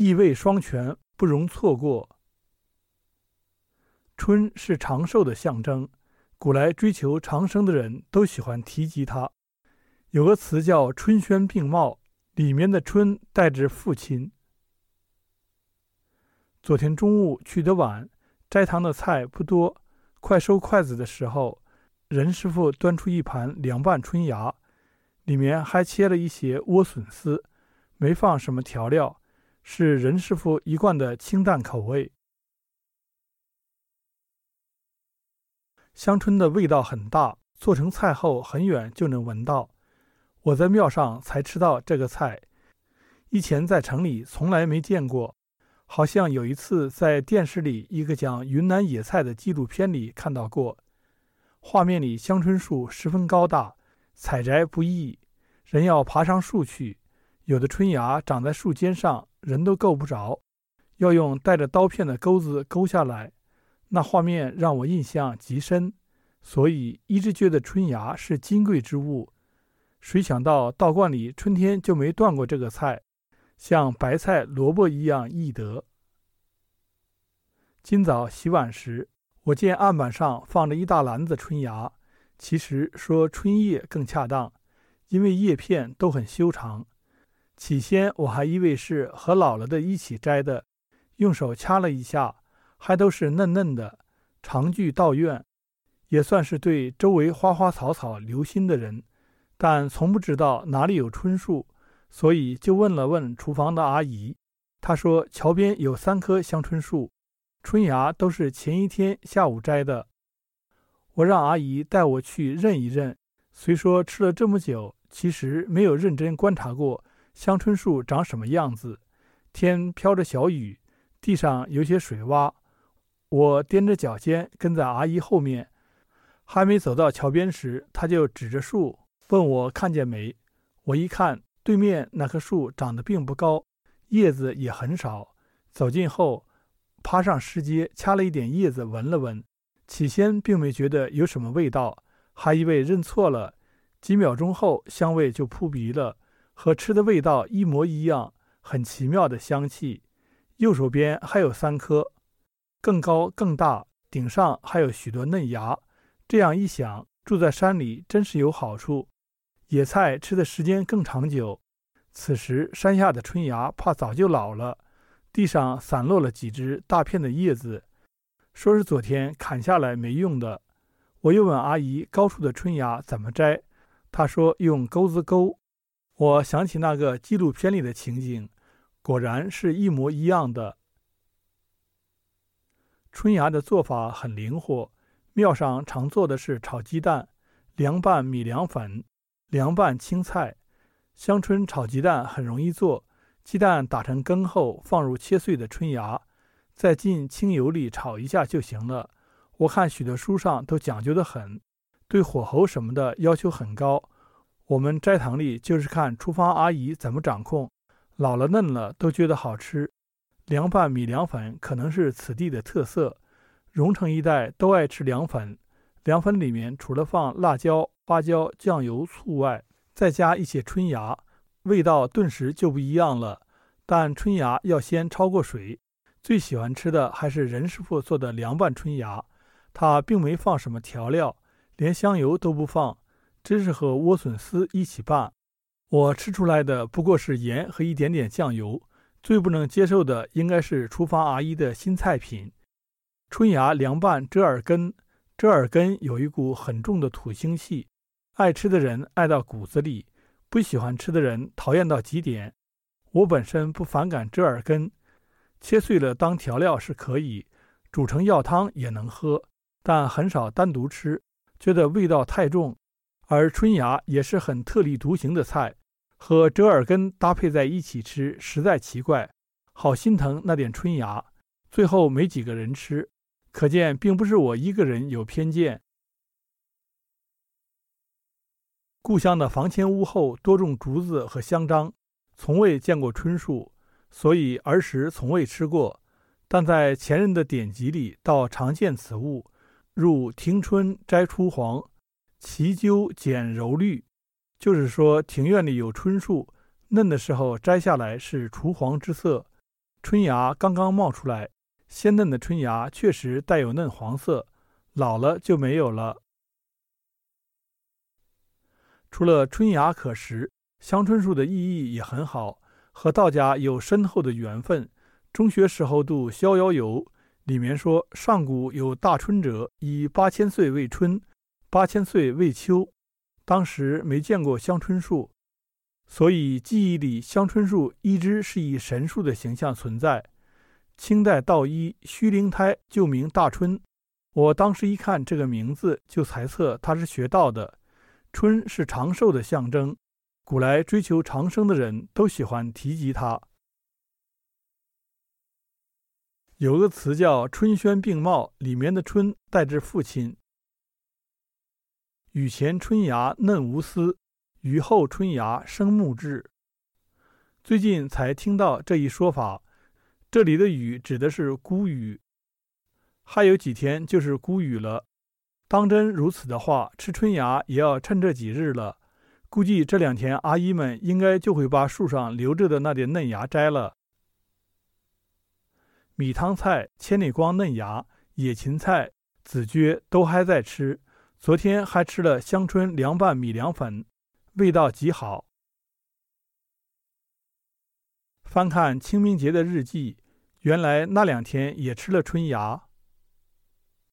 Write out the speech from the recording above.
意味双全，不容错过。春是长寿的象征，古来追求长生的人都喜欢提及它。有个词叫“春轩并茂”，里面的“春”代指父亲。昨天中午去的晚，斋堂的菜不多，快收筷子的时候，任师傅端出一盘凉拌春芽，里面还切了一些莴笋丝，没放什么调料，是任师傅一贯的清淡口味。香椿的味道很大，做成菜后很远就能闻到。我在庙上才吃到这个菜，以前在城里从来没见过。好像有一次在电视里一个讲云南野菜的纪录片里看到过。画面里香椿树十分高大，采摘不易，人要爬上树去。有的春芽长在树尖上，人都够不着，要用带着刀片的钩子钩下来。那画面让我印象极深，所以一直觉得春芽是金贵之物。谁想到道观里春天就没断过这个菜，像白菜、萝卜一样易得。今早洗碗时，我见案板上放着一大篮子春芽，其实说春叶更恰当，因为叶片都很修长。起先我还以为是和老了的一起摘的，用手掐了一下。还都是嫩嫩的，常具道院，也算是对周围花花草草留心的人，但从不知道哪里有椿树，所以就问了问厨房的阿姨。她说桥边有三棵香椿树，春芽都是前一天下午摘的。我让阿姨带我去认一认。虽说吃了这么久，其实没有认真观察过香椿树长什么样子。天飘着小雨，地上有些水洼。我踮着脚尖跟在阿姨后面，还没走到桥边时，她就指着树问我看见没。我一看，对面那棵树长得并不高，叶子也很少。走近后，爬上石阶，掐了一点叶子闻了闻，起先并没觉得有什么味道，还以为认错了。几秒钟后，香味就扑鼻了，和吃的味道一模一样，很奇妙的香气。右手边还有三颗。更高更大，顶上还有许多嫩芽。这样一想，住在山里真是有好处，野菜吃的时间更长久。此时山下的春芽怕早就老了，地上散落了几只大片的叶子，说是昨天砍下来没用的。我又问阿姨高处的春芽怎么摘，她说用钩子钩。我想起那个纪录片里的情景，果然是一模一样的。春芽的做法很灵活，庙上常做的是炒鸡蛋、凉拌米凉粉、凉拌青菜。香椿炒鸡蛋很容易做，鸡蛋打成羹后，放入切碎的春芽，再进清油里炒一下就行了。我看许多书上都讲究的很，对火候什么的要求很高。我们斋堂里就是看厨房阿姨怎么掌控，老了嫩了都觉得好吃。凉拌米凉粉可能是此地的特色，荣城一带都爱吃凉粉。凉粉里面除了放辣椒、花椒、酱油、醋外，再加一些春芽，味道顿时就不一样了。但春芽要先焯过水。最喜欢吃的还是任师傅做的凉拌春芽，他并没放什么调料，连香油都不放，只是和莴笋丝一起拌。我吃出来的不过是盐和一点点酱油。最不能接受的应该是厨房阿姨的新菜品——春芽凉拌折耳根。折耳根有一股很重的土腥气，爱吃的人爱到骨子里，不喜欢吃的人讨厌到极点。我本身不反感折耳根，切碎了当调料是可以，煮成药汤也能喝，但很少单独吃，觉得味道太重。而春芽也是很特立独行的菜。和折耳根搭配在一起吃，实在奇怪，好心疼那点春芽。最后没几个人吃，可见并不是我一个人有偏见。故乡的房前屋后多种竹子和香樟，从未见过椿树，所以儿时从未吃过。但在前人的典籍里，倒常见此物，入庭春摘初黄，其究剪柔绿。就是说，庭院里有春树，嫩的时候摘下来是雏黄之色，春芽刚刚冒出来，鲜嫩的春芽确实带有嫩黄色，老了就没有了。除了春芽可食，香椿树的意义也很好，和道家有深厚的缘分。中学时候读《逍遥游》，里面说上古有大椿者，以八千岁为春，八千岁为秋。当时没见过香椿树。所以记忆里，香椿树一直是以神树的形象存在。清代道医虚灵胎旧名大春，我当时一看这个名字，就猜测他是学道的。春是长寿的象征，古来追求长生的人都喜欢提及它。有个词叫“春轩并茂”，里面的“春”代指父亲。雨前春芽嫩无丝。雨后春芽生木质。最近才听到这一说法，这里的雨指的是谷雨，还有几天就是谷雨了。当真如此的话，吃春芽也要趁这几日了。估计这两天阿姨们应该就会把树上留着的那点嫩芽摘了。米汤菜、千里光嫩芽、野芹菜、紫蕨都还在吃，昨天还吃了香椿凉拌米凉粉。味道极好。翻看清明节的日记，原来那两天也吃了春芽。